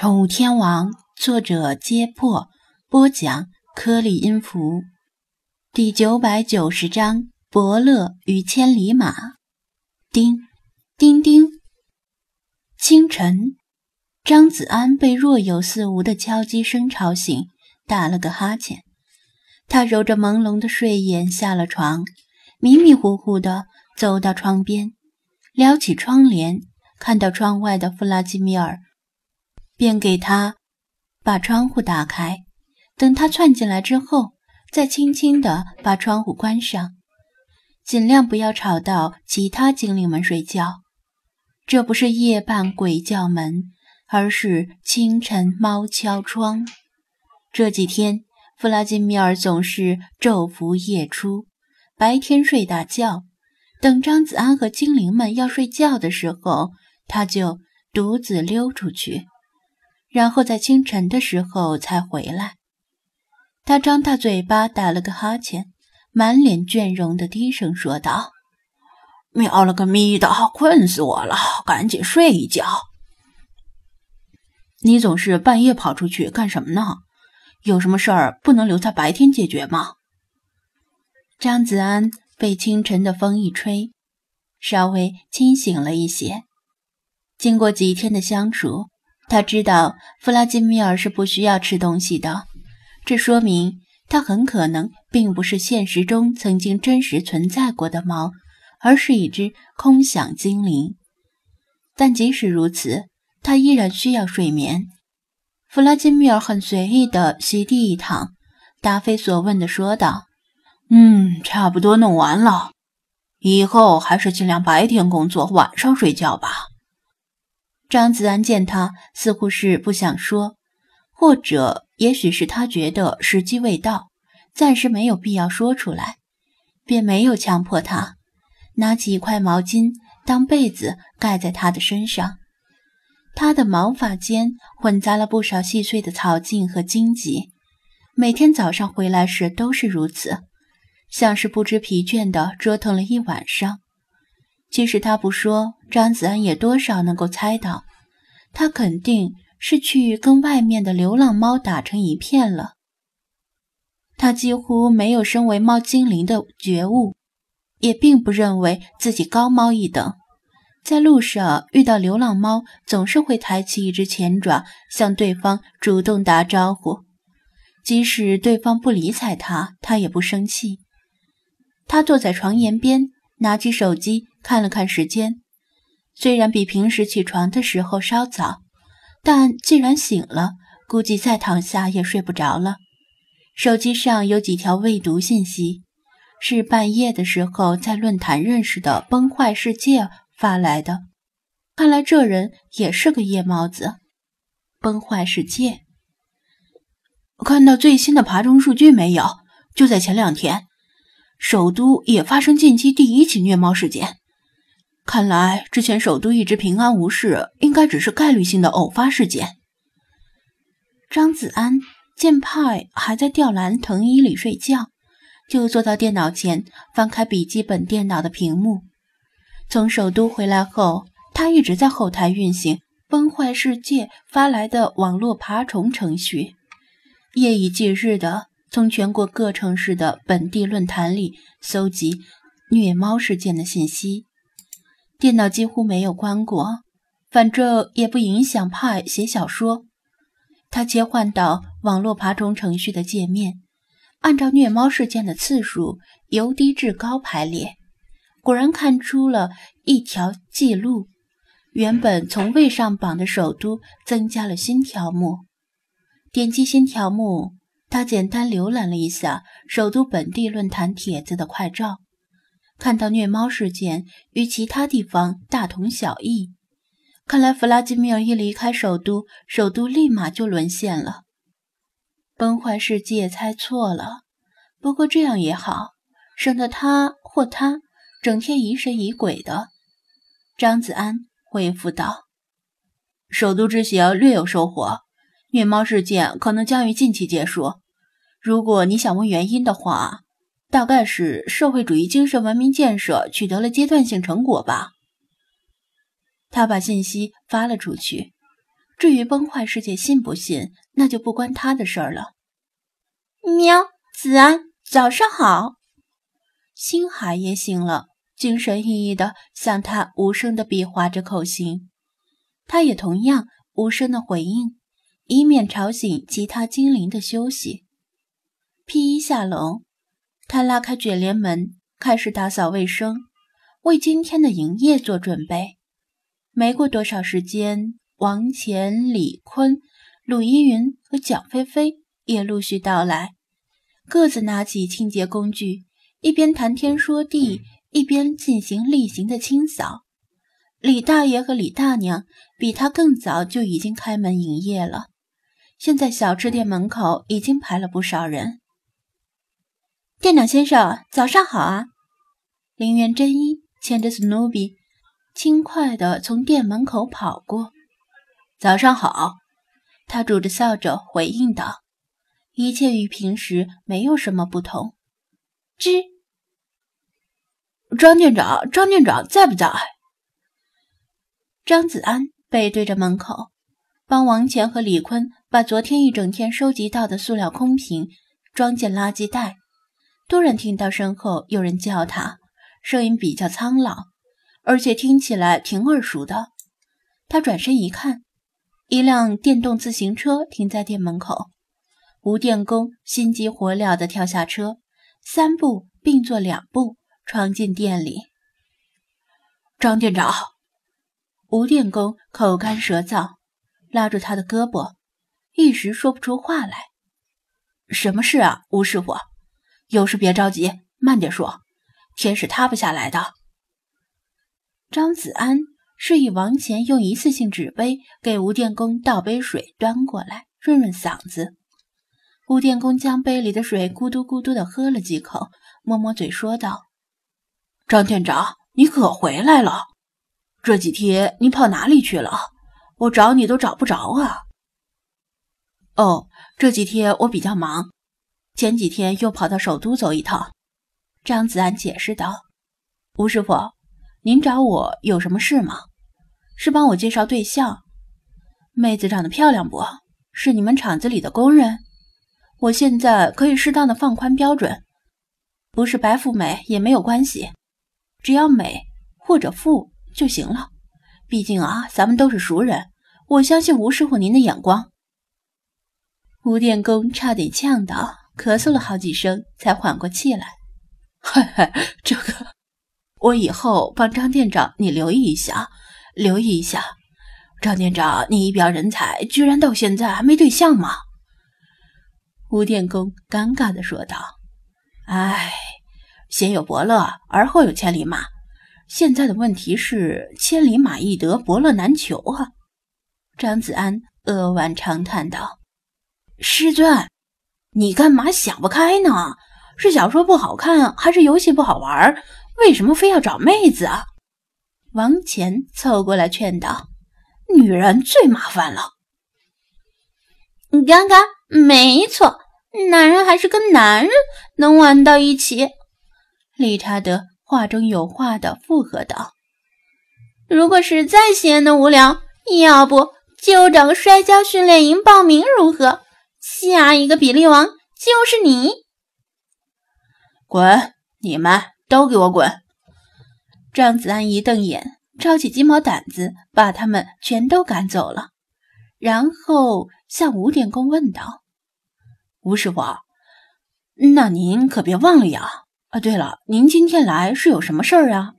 宠物天王，作者：揭破，播讲：颗粒音符，第九百九十章：伯乐与千里马。叮，叮叮。清晨，张子安被若有似无的敲击声吵醒，打了个哈欠。他揉着朦胧的睡眼下了床，迷迷糊糊的走到窗边，撩起窗帘，看到窗外的弗拉基米尔。便给他把窗户打开，等他窜进来之后，再轻轻地把窗户关上，尽量不要吵到其他精灵们睡觉。这不是夜半鬼叫门，而是清晨猫敲窗。这几天，弗拉基米尔总是昼伏夜出，白天睡大觉，等张子安和精灵们要睡觉的时候，他就独自溜出去。然后在清晨的时候才回来。他张大嘴巴打了个哈欠，满脸倦容的低声说道：“喵了个咪的，困死我了，赶紧睡一觉。”你总是半夜跑出去干什么呢？有什么事儿不能留在白天解决吗？张子安被清晨的风一吹，稍微清醒了一些。经过几天的相处。他知道弗拉基米尔是不需要吃东西的，这说明他很可能并不是现实中曾经真实存在过的猫，而是一只空想精灵。但即使如此，他依然需要睡眠。弗拉基米尔很随意地席地一躺，答非所问地说道：“嗯，差不多弄完了，以后还是尽量白天工作，晚上睡觉吧。”张子安见他似乎是不想说，或者也许是他觉得时机未到，暂时没有必要说出来，便没有强迫他，拿起一块毛巾当被子盖在他的身上。他的毛发间混杂了不少细碎的草茎和荆棘，每天早上回来时都是如此，像是不知疲倦地折腾了一晚上。即使他不说，张子安也多少能够猜到，他肯定是去跟外面的流浪猫打成一片了。他几乎没有身为猫精灵的觉悟，也并不认为自己高猫一等。在路上遇到流浪猫，总是会抬起一只前爪向对方主动打招呼，即使对方不理睬他，他也不生气。他坐在床沿边，拿起手机。看了看时间，虽然比平时起床的时候稍早，但既然醒了，估计再躺下也睡不着了。手机上有几条未读信息，是半夜的时候在论坛认识的崩坏世界发来的。看来这人也是个夜猫子。崩坏世界，看到最新的爬虫数据没有？就在前两天，首都也发生近期第一起虐猫事件。看来之前首都一直平安无事，应该只是概率性的偶发事件。张子安见派还在吊篮藤椅里睡觉，就坐到电脑前，翻开笔记本电脑的屏幕。从首都回来后，他一直在后台运行崩坏世界发来的网络爬虫程序，夜以继日的从全国各城市的本地论坛里搜集虐猫事件的信息。电脑几乎没有关过，反正也不影响派写小说。他切换到网络爬虫程序的界面，按照虐猫事件的次数由低至高排列，果然看出了一条记录：原本从未上榜的首都增加了新条目。点击新条目，他简单浏览了一下首都本地论坛帖子的快照。看到虐猫事件与其他地方大同小异，看来弗拉基米尔一离开首都，首都立马就沦陷了。崩坏世界猜错了，不过这样也好，省得他或他整天疑神疑鬼的。张子安回复道：“首都之行略有收获，虐猫事件可能将于近期结束。如果你想问原因的话。”大概是社会主义精神文明建设取得了阶段性成果吧。他把信息发了出去，至于崩坏世界信不信，那就不关他的事儿了。喵，子安，早上好。星海也醒了，精神奕奕的向他无声的比划着口型，他也同样无声的回应，以免吵醒其他精灵的休息。披衣下楼，他拉开卷帘门，开始打扫卫生，为今天的营业做准备。没过多少时间。王乾、李坤、鲁依云和蒋菲菲也陆续到来，各自拿起清洁工具，一边谈天说地，一边进行例行的清扫。李大爷和李大娘比他更早就已经开门营业了，现在小吃店门口已经排了不少人。店长先生，早上好啊！林园真一牵着史努比，轻快地从店门口跑过。早上好，他拄着扫帚回应道：“一切与平时没有什么不同。”吱，张店长，张店长在不在？张子安背对着门口，帮王乾和李坤把昨天一整天收集到的塑料空瓶装进垃圾袋。突然听到身后有人叫他，声音比较苍老，而且听起来挺耳熟的。他转身一看。一辆电动自行车停在店门口，吴电工心急火燎地跳下车，三步并作两步闯进店里。张店长，吴电工口干舌燥，拉住他的胳膊，一时说不出话来。什么事啊，吴师傅？有事别着急，慢点说。天是塌不下来的。张子安。示意王乾用一次性纸杯给吴电工倒杯水，端过来润润嗓子。吴电工将杯里的水咕嘟咕嘟的喝了几口，摸摸嘴说道：“张店长，你可回来了？这几天你跑哪里去了？我找你都找不着啊！”“哦，这几天我比较忙，前几天又跑到首都走一趟。”张子安解释道。“吴师傅，您找我有什么事吗？”是帮我介绍对象，妹子长得漂亮不？是你们厂子里的工人。我现在可以适当的放宽标准，不是白富美也没有关系，只要美或者富就行了。毕竟啊，咱们都是熟人，我相信吴师傅您的眼光。吴电工差点呛到，咳嗽了好几声才缓过气来。嘿嘿，这个我以后帮张店长你留意一下。留意一下，张店长，你一表人才，居然到现在还没对象吗？吴电工尴尬的说道：“哎，先有伯乐，而后有千里马。现在的问题是千里马易得，伯乐难求啊。”张子安扼腕长叹道：“师尊，你干嘛想不开呢？是小说不好看，还是游戏不好玩？为什么非要找妹子啊？”王乾凑过来劝道：“女人最麻烦了。”“刚刚没错，男人还是跟男人能玩到一起。”理查德话中有话的附和道：“如果实在闲得无聊，要不就找个摔跤训练营报名如何？下一个比利王就是你。”“滚！你们都给我滚！”张子安一瞪眼，抄起鸡毛掸子，把他们全都赶走了。然后向吴电工问道：“吴师傅，那您可别忘了呀！啊，对了，您今天来是有什么事儿啊？”